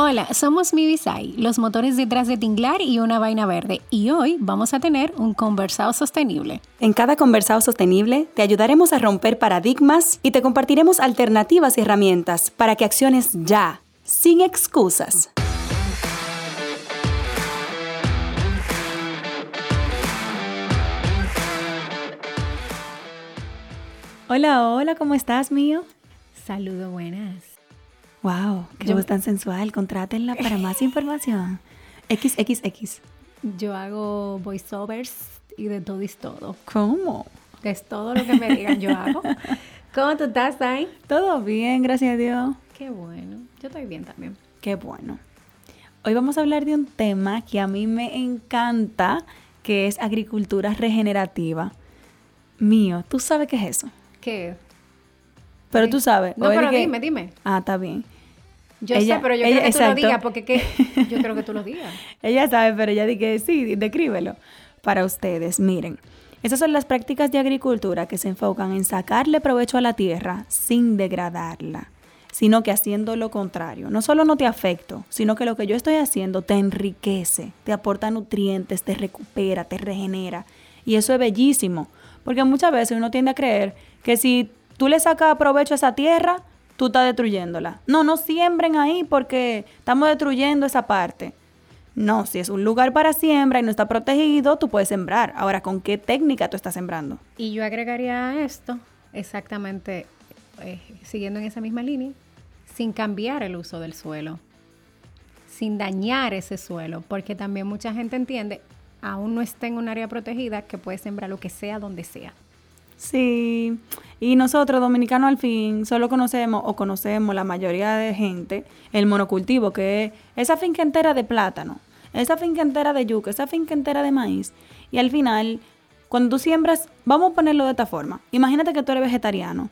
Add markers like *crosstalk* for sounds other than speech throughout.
Hola, somos Mivisai, los motores detrás de Tinglar y una vaina verde, y hoy vamos a tener un conversado sostenible. En cada conversado sostenible te ayudaremos a romper paradigmas y te compartiremos alternativas y herramientas para que acciones ya, sin excusas. Hola, hola, ¿cómo estás, mío? Saludo, buenas. Wow, qué voz tan sensual. Contrátenla para *laughs* más información. XXX. Yo hago voiceovers y de todo y todo. ¿Cómo? Es todo lo que me digan yo hago. *laughs* ¿Cómo tú estás, ahí? Todo bien, gracias a Dios. Qué bueno. Yo estoy bien también. Qué bueno. Hoy vamos a hablar de un tema que a mí me encanta, que es agricultura regenerativa. Mío, ¿tú sabes qué es eso? ¿Qué? Pero tú sabes. No, pero dime, dime. Ah, está bien. Yo sé, pero yo ella, creo que tú lo digas, porque ¿qué? yo creo que tú lo digas. *laughs* ella sabe, pero ella dice sí, descríbelo para ustedes. Miren, esas son las prácticas de agricultura que se enfocan en sacarle provecho a la tierra sin degradarla, sino que haciendo lo contrario. No solo no te afecto, sino que lo que yo estoy haciendo te enriquece, te aporta nutrientes, te recupera, te regenera. Y eso es bellísimo, porque muchas veces uno tiende a creer que si tú le sacas provecho a esa tierra, tú estás destruyéndola. No, no siembren ahí porque estamos destruyendo esa parte. No, si es un lugar para siembra y no está protegido, tú puedes sembrar. Ahora, ¿con qué técnica tú estás sembrando? Y yo agregaría esto, exactamente, eh, siguiendo en esa misma línea, sin cambiar el uso del suelo, sin dañar ese suelo, porque también mucha gente entiende, aún no está en un área protegida, que puede sembrar lo que sea donde sea. Sí, y nosotros dominicanos al fin solo conocemos o conocemos la mayoría de gente el monocultivo, que es esa finca entera de plátano, esa finca entera de yuca, esa finca entera de maíz. Y al final, cuando tú siembras, vamos a ponerlo de esta forma. Imagínate que tú eres vegetariano.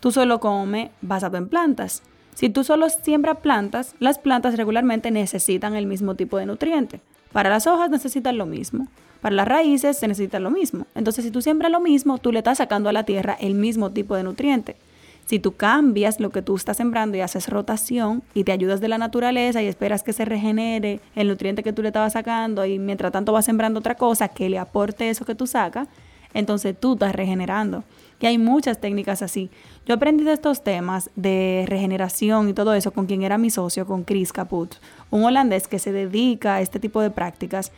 Tú solo comes basado en plantas. Si tú solo siembras plantas, las plantas regularmente necesitan el mismo tipo de nutriente. Para las hojas necesitan lo mismo. Para las raíces se necesita lo mismo. Entonces, si tú siembras lo mismo, tú le estás sacando a la tierra el mismo tipo de nutriente. Si tú cambias lo que tú estás sembrando y haces rotación y te ayudas de la naturaleza y esperas que se regenere el nutriente que tú le estabas sacando y mientras tanto vas sembrando otra cosa que le aporte eso que tú sacas, entonces tú estás regenerando. Y hay muchas técnicas así. Yo aprendí de estos temas de regeneración y todo eso con quien era mi socio, con Chris Caput, un holandés que se dedica a este tipo de prácticas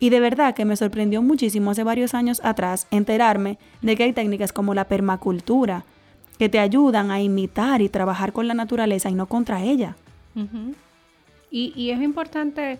y de verdad que me sorprendió muchísimo hace varios años atrás enterarme de que hay técnicas como la permacultura que te ayudan a imitar y trabajar con la naturaleza y no contra ella. y, y es importante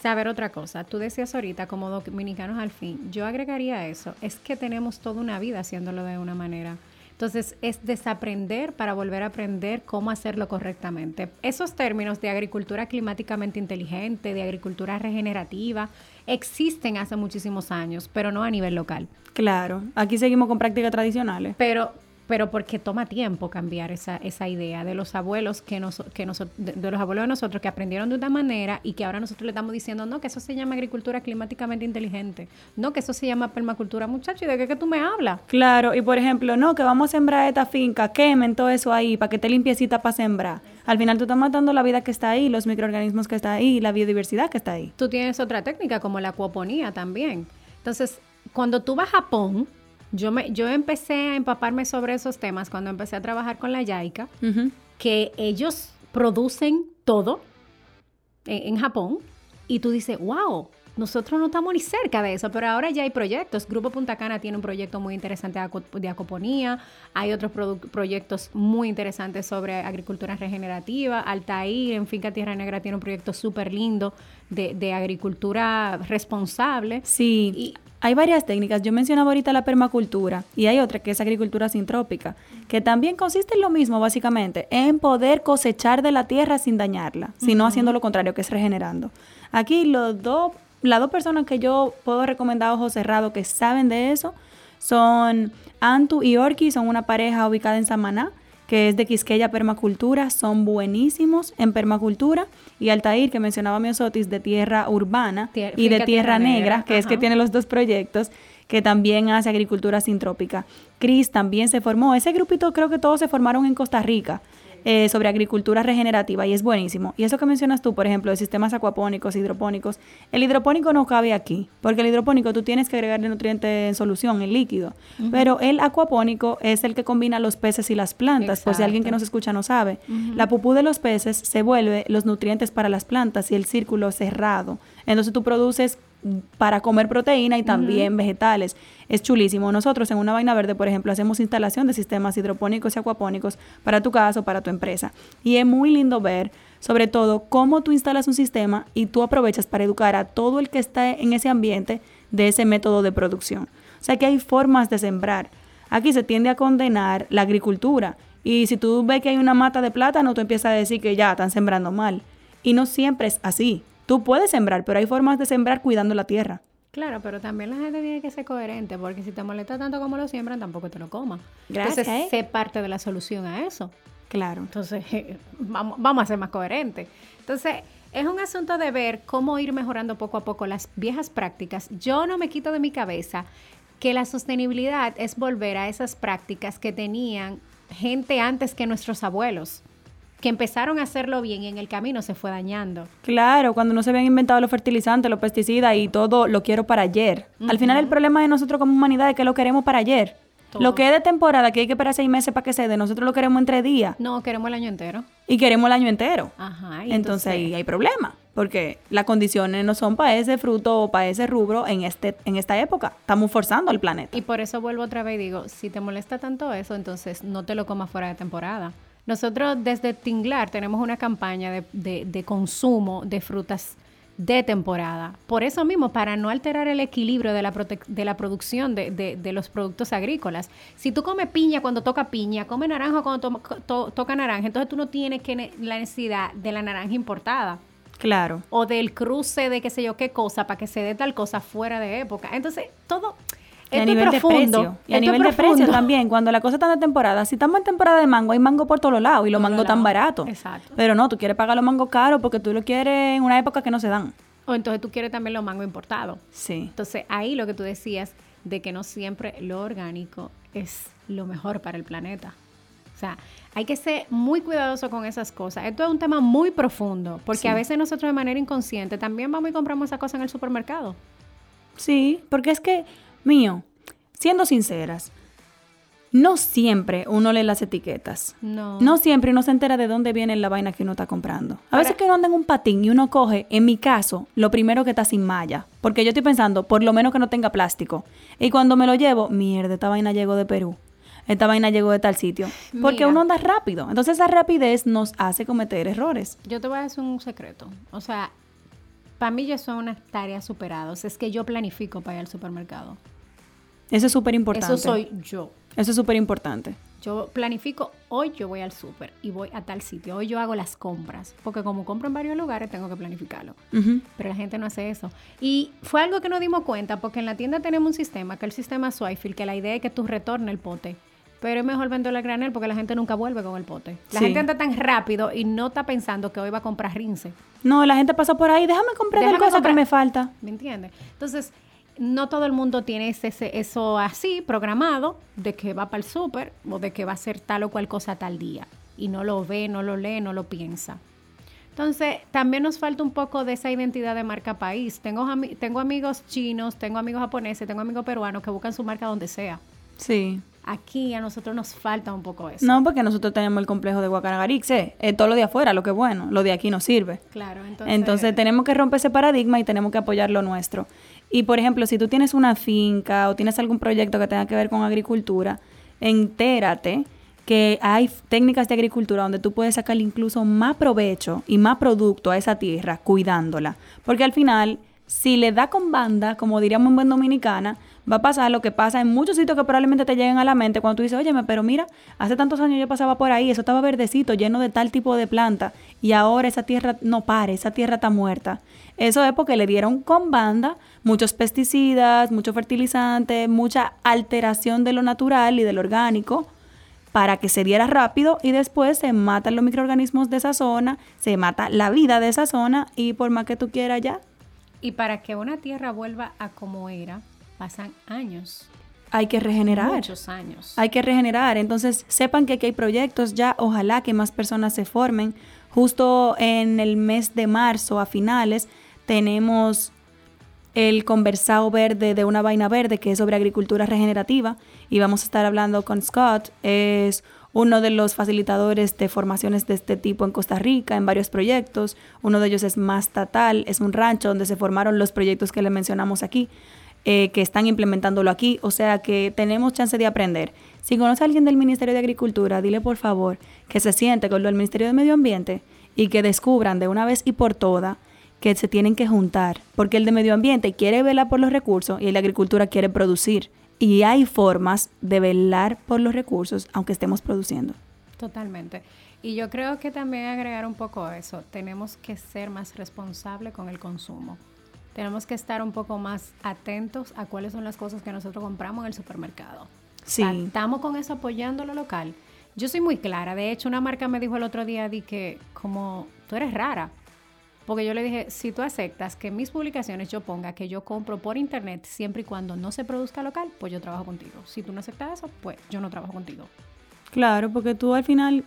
saber otra cosa. Tú decías ahorita, como dominicanos al fin, yo agregaría eso, es que tenemos toda una vida haciéndolo de una manera. Entonces, es desaprender para volver a aprender cómo hacerlo correctamente. Esos términos de agricultura climáticamente inteligente, de agricultura regenerativa, existen hace muchísimos años, pero no a nivel local. Claro, aquí seguimos con prácticas tradicionales. Pero pero porque toma tiempo cambiar esa, esa idea de los abuelos que nos, que nos, de, los abuelos de nosotros que aprendieron de una manera y que ahora nosotros le estamos diciendo, no, que eso se llama agricultura climáticamente inteligente, no, que eso se llama permacultura, muchacho, ¿y de qué que tú me hablas? Claro, y por ejemplo, no, que vamos a sembrar esta finca, quemen todo eso ahí para que esté limpiecita para sembrar. Al final tú estás matando la vida que está ahí, los microorganismos que está ahí, la biodiversidad que está ahí. Tú tienes otra técnica como la acuaponía también. Entonces, cuando tú vas a Japón, yo, me, yo empecé a empaparme sobre esos temas cuando empecé a trabajar con la YAICA, que ellos producen todo en, Japón y tú dices, wow, nosotros no estamos ni cerca de eso, pero ahora ya hay proyectos. Grupo Punta Cana tiene un proyecto muy interesante de acoponía, hay otros proyectos muy interesantes sobre agricultura regenerativa, Altair en Finca Tierra Negra tiene un proyecto súper lindo de, de, agricultura responsable. Sí. Y, hay varias técnicas. Yo mencionaba ahorita la permacultura y hay otra que es agricultura sintrópica, que también consiste en lo mismo, básicamente, en poder cosechar de la tierra sin dañarla, sino haciendo lo contrario, que es regenerando. Aquí los dos las dos personas que yo puedo recomendar a ojos cerrados que saben de eso son Antu y Orki, son una pareja ubicada en Samaná que es de Quisqueya Permacultura, son buenísimos en permacultura. Y Altair, que mencionaba Miosotis, de Tierra Urbana y de Tierra, Negra, que es que tiene los dos proyectos, que también hace agricultura sintrópica. Cris también se formó, ese grupito creo que todos se formaron en Costa Rica. Eh, sobre agricultura regenerativa y es buenísimo. Y eso que mencionas tú, por ejemplo, de sistemas acuapónicos, hidropónicos, el hidropónico no cabe aquí, porque el hidropónico tú tienes que agregarle nutrientes en solución, en líquido, pero el acuapónico es el que combina los peces y las plantas, por si alguien que nos escucha no sabe. La pupú de los peces se vuelve los nutrientes para las plantas y el círculo cerrado. Entonces tú produces para comer proteína y también vegetales. Es chulísimo. Nosotros en una vaina verde, por ejemplo, hacemos instalación de sistemas hidropónicos y acuapónicos para tu casa o para tu empresa. Y es muy lindo ver, sobre todo, cómo tú instalas un sistema y tú aprovechas para educar a todo el que está en ese ambiente de ese método de producción. O sea que hay formas de sembrar. Aquí se tiende a condenar la agricultura. Y si tú ves que hay una mata de plátano, tú empiezas a decir que ya están sembrando mal. Y no siempre es así. Tú puedes sembrar, pero hay formas de sembrar cuidando la tierra. Claro, pero también la gente tiene que ser coherente, porque si te molesta tanto como lo siembran, tampoco te lo coman. Gracias. Entonces, sé parte de la solución a eso. Claro. Entonces, *laughs* vamos, vamos a ser más coherentes. Entonces, es un asunto de ver cómo ir mejorando poco a poco las viejas prácticas. Yo no me quito de mi cabeza que la sostenibilidad es volver a esas prácticas que tenían gente antes que nuestros abuelos que empezaron a hacerlo bien y en el camino se fue dañando. Claro, cuando no se habían inventado los fertilizantes, los pesticidas y todo lo quiero para ayer. Al final el problema de nosotros como humanidad es que lo queremos para ayer. Lo que es de temporada, que hay que esperar seis meses para que se dé, nosotros lo queremos entre días. No, queremos el año entero. Y queremos el año entero. Ajá. entonces, ahí hay problema, porque las condiciones no son para ese fruto o para ese rubro en, este, en esta época. Estamos forzando al planeta. Y por eso vuelvo otra vez y digo, si te molesta tanto eso, entonces no te lo comas fuera de temporada. Nosotros desde Tinglar tenemos una campaña de, consumo de frutas de temporada. Por eso mismo, para no alterar el equilibrio de la, de la producción de, los productos agrícolas. Si tú comes piña cuando toca piña, come naranja cuando toca naranja, entonces tú no tienes que la necesidad de la naranja importada. Claro. O del cruce de qué sé yo qué cosa para que se dé tal cosa fuera de época. Entonces, todo y a nivel de precio. Y a nivel de precio también, cuando la cosa está de temporada, si estamos en temporada de mango, hay mango por todos lados y los mangos tan baratos. Exacto. Pero no, tú quieres pagar los mangos caros porque tú lo quieres en una época que no se dan. O entonces tú quieres también los mangos importados. Sí. Entonces ahí lo que tú decías de que no siempre lo orgánico es lo mejor para el planeta. O sea, hay que ser muy cuidadoso con esas cosas. Esto es un tema muy profundo, porque a veces nosotros de manera inconsciente también vamos y compramos esa cosa en el supermercado. Sí, porque es que mío, siendo sinceras, no siempre uno lee las etiquetas. No. No siempre uno se entera de dónde viene la vaina que uno está comprando. A veces que uno anda en un patín y uno coge, en mi caso, lo primero que está sin malla. Porque yo estoy pensando, por lo menos que no tenga plástico. Y cuando me lo llevo, mierda, esta vaina llegó de Perú. Esta vaina llegó de tal sitio. Porque uno anda rápido. Entonces esa rapidez nos hace cometer errores. Yo te voy a decir un secreto. O sea, para mí ya son unas tareas superadas. Es que yo planifico para ir al supermercado. Eso es súper importante. Eso soy yo. Eso es súper importante. Yo planifico, hoy yo voy al súper y voy a tal sitio, hoy yo hago las compras, porque como compro en varios lugares tengo que planificarlo. Pero la gente no hace eso. Y fue algo que nos dimos cuenta, porque en la tienda tenemos un sistema, que es el sistema Swifield, que la idea es que tú retornes el pote. Pero es mejor venderlo al granel porque la gente nunca vuelve con el pote. La gente anda tan rápido y no está pensando que hoy va a comprar rince. No, la gente pasa por ahí, déjame comprar la cosa que me falta. ¿Me entiendes? Entonces, no todo el mundo tiene ese, eso así programado de que va para el súper o de que va a hacer tal o cual cosa tal día. Y no lo ve, no lo lee, no lo piensa. Entonces, también nos falta un poco de esa identidad de marca país. Tengo, tengo amigos chinos, tengo amigos japoneses, tengo amigos peruanos que buscan su marca donde sea. Sí. Aquí a nosotros nos falta un poco eso. No, porque nosotros tenemos el complejo de Guacanagarix, ¿eh? todo lo de afuera, lo que es bueno, lo de aquí no sirve. Claro, entonces... Entonces tenemos que romper ese paradigma y tenemos que apoyar lo nuestro. Y por ejemplo, si tú tienes una finca o tienes algún proyecto que tenga que ver con agricultura, entérate que hay técnicas de agricultura donde tú puedes sacar incluso más provecho y más producto a esa tierra cuidándola. Porque al final, si le da con banda, como diríamos en buen dominicana, va a pasar lo que pasa en muchos sitios que probablemente te lleguen a la mente cuando tú dices, oye, pero mira, hace tantos años yo pasaba por ahí, eso estaba verdecito, lleno de tal tipo de planta, y ahora esa tierra no pare, esa tierra está muerta. Eso es porque le dieron con banda muchos pesticidas, mucho fertilizante, mucha alteración de lo natural y de lo orgánico para que se diera rápido y después se matan los microorganismos de esa zona, se mata la vida de esa zona y por más que tú quieras ya. Y para que una tierra vuelva a como era, pasan años. Hay que regenerar. Muchos años. Hay que regenerar. Entonces, sepan que aquí hay proyectos ya, ojalá que más personas se formen. Justo en el mes de marzo, a finales, tenemos el conversado verde de una vaina verde que es sobre agricultura regenerativa y vamos a estar hablando con Scott. Es uno de los facilitadores de formaciones de este tipo en Costa Rica, en varios proyectos. Uno de ellos es Más Tatal, es un rancho donde se formaron los proyectos que le mencionamos aquí, eh, que están implementándolo aquí. O sea que tenemos chance de aprender. Si conoce a alguien del Ministerio de Agricultura, dile por favor que se siente con lo del Ministerio de Medio Ambiente y que descubran de una vez y por todas que se tienen que juntar, porque el de medio ambiente quiere velar por los recursos y el de agricultura quiere producir. Y hay formas de velar por los recursos aunque estemos produciendo. Totalmente. Y yo creo que también agregar un poco eso, tenemos que ser más responsables con el consumo. Tenemos que estar un poco más atentos a cuáles son las cosas que nosotros compramos en el supermercado. Sí. Estamos con eso apoyando lo local. Yo soy muy clara. De hecho, una marca me dijo el otro día di que como tú eres rara, porque yo le dije, si tú aceptas que en mis publicaciones yo ponga que yo compro por internet siempre y cuando no se produzca local, pues yo trabajo contigo. Si tú no aceptas eso, pues yo no trabajo contigo. Claro, porque tú al final,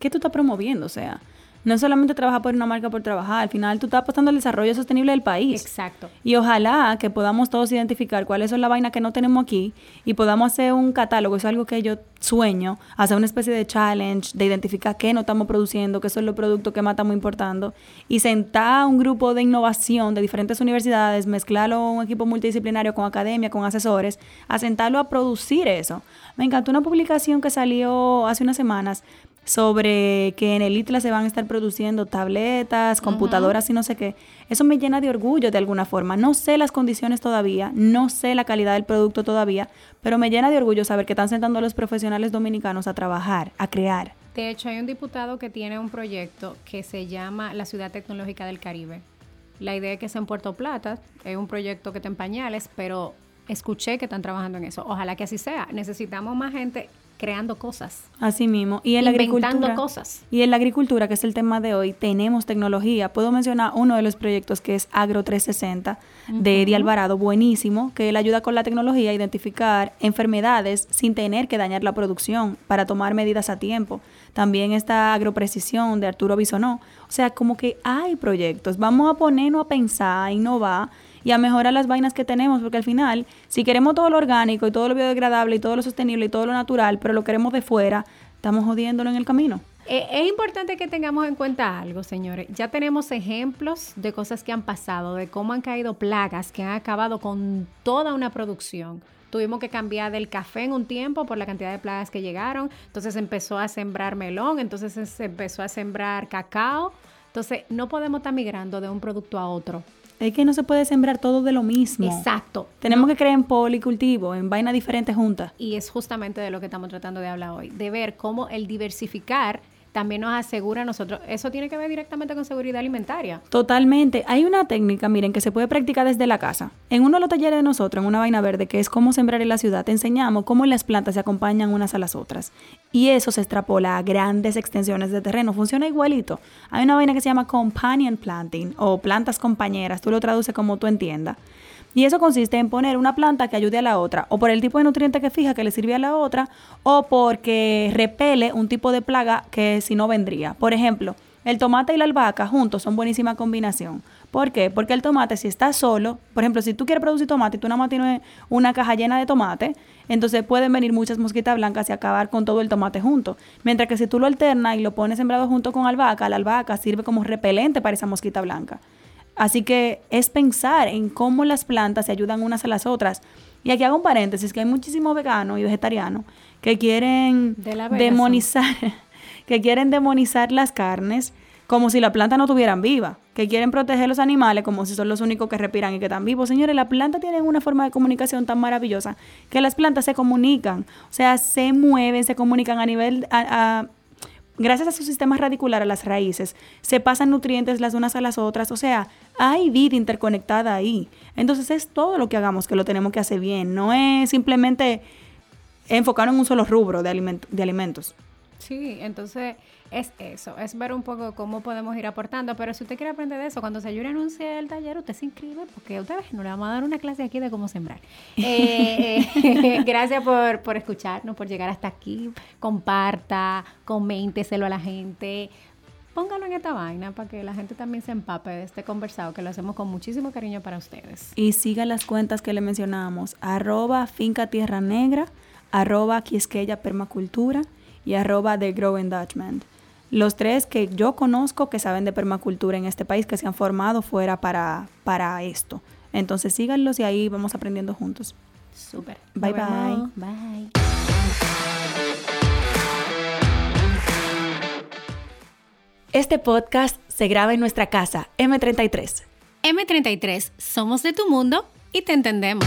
¿qué tú estás promoviendo? O sea, no es solamente trabajar por una marca por trabajar, al final tú estás apostando al desarrollo sostenible del país. Exacto. Y ojalá que podamos todos identificar cuáles son las vainas que no tenemos aquí y podamos hacer un catálogo, eso es algo que yo sueño, hacer una especie de challenge de identificar qué no estamos produciendo, qué son los productos que más estamos importando y sentar un grupo de innovación de diferentes universidades, mezclarlo un equipo multidisciplinario con academia, con asesores, a sentarlo a producir eso. Me encantó una publicación que salió hace unas semanas sobre que en el ITLA se van a estar produciendo tabletas, computadoras y no sé qué. Eso me llena de orgullo de alguna forma. No sé las condiciones todavía, no sé la calidad del producto todavía, pero me llena de orgullo saber que están sentando a los profesionales dominicanos a trabajar, a crear. De hecho, hay un diputado que tiene un proyecto que se llama la Ciudad Tecnológica del Caribe. La idea es que sea en Puerto Plata, es un proyecto que está en pañales, pero escuché que están trabajando en eso. Ojalá que así sea. Necesitamos más gente creando cosas. Así mismo. Y en la agricultura. cosas. Y en la agricultura, que es el tema de hoy, tenemos tecnología. Puedo mencionar uno de los proyectos que es Agro 360 de Eddie Alvarado, buenísimo, que él ayuda con la tecnología a identificar enfermedades sin tener que dañar la producción para tomar medidas a tiempo. También está Agroprecisión de Arturo Bisonó. O sea, como que hay proyectos. Vamos a ponernos a pensar, a innovar y a mejorar las vainas que tenemos, porque al final, si queremos todo lo orgánico y todo lo biodegradable y todo lo sostenible y todo lo natural, pero lo queremos de fuera, estamos jodiéndolo en el camino. Eh, es importante que tengamos en cuenta algo, señores. Ya tenemos ejemplos de cosas que han pasado, de cómo han caído plagas que han acabado con toda una producción. Tuvimos que cambiar del café en un tiempo por la cantidad de plagas que llegaron. Entonces empezó a sembrar melón, entonces se empezó a sembrar cacao. Entonces no podemos estar migrando de un producto a otro es que no se puede sembrar todo de lo mismo. Exacto. Tenemos que creer en policultivo, en vainas diferentes juntas. Y es justamente de lo que estamos tratando de hablar hoy, de ver cómo el diversificar también nos asegura a nosotros. Eso tiene que ver directamente con seguridad alimentaria. Totalmente. Hay una técnica, miren, que se puede practicar desde la casa. En uno de los talleres de nosotros, en una vaina verde, que es cómo sembrar en la ciudad, te enseñamos cómo las plantas se acompañan unas a las otras. Y eso se extrapola a grandes extensiones de terreno. Funciona igualito. Hay una vaina que se llama companion planting o plantas compañeras. Tú lo traduces como tú entiendas. Y eso consiste en poner una planta que ayude a la otra, o por el tipo de nutriente que fija que le sirve a la otra, o porque repele un tipo de plaga que si no vendría. Por ejemplo, el tomate y la albahaca juntos son buenísima combinación. ¿Por qué? Porque el tomate, si está solo, por ejemplo, si tú quieres producir tomate y tú nada más tienes una caja llena de tomate, entonces pueden venir muchas mosquitas blancas y acabar con todo el tomate junto. Mientras que si tú lo alternas y lo pones sembrado junto con albahaca, la albahaca sirve como repelente para esa mosquita blanca. Así que es pensar en cómo las plantas se ayudan unas a las otras. Y aquí hago un paréntesis, que hay muchísimos veganos y vegetarianos que quieren demonizar, *laughs* que quieren demonizar las carnes como si la planta no tuvieran viva, que quieren proteger los animales como si son los únicos que respiran y que están vivos. Señores, la planta tiene una forma de comunicación tan maravillosa que las plantas se comunican, o sea, se mueven, se comunican a nivel, gracias a su sistema radicular, a las raíces, se pasan nutrientes las unas a las otras, o sea, hay vida interconectada ahí. Entonces es todo lo que hagamos que lo tenemos que hacer bien, no es simplemente enfocarnos en un solo rubro de, de alimentos. Sí, entonces es eso, es ver un poco cómo podemos ir aportando, pero si usted quiere aprender de eso, cuando se ayude anuncie el taller, usted se inscribe porque usted ve, no le vamos a dar una clase aquí de cómo sembrar. *laughs* Eh, eh, *laughs* gracias por, por escucharnos, por llegar hasta aquí, comparta, coménteselo a la gente, póngalo en esta vaina para que la gente también se empape de este conversado que lo hacemos con muchísimo cariño para ustedes. Y siga las cuentas que le mencionamos, arroba finca tierra negra, arroba quisqueya permacultura y arroba The Growing Dutchman. Los tres que yo conozco que saben de permacultura en este país, que se han formado fuera para, para esto. Entonces síganlos y ahí vamos aprendiendo juntos. Súper. Bye bye. Bye. Este podcast se graba en nuestra casa, M33. M33, somos de tu mundo y te entendemos.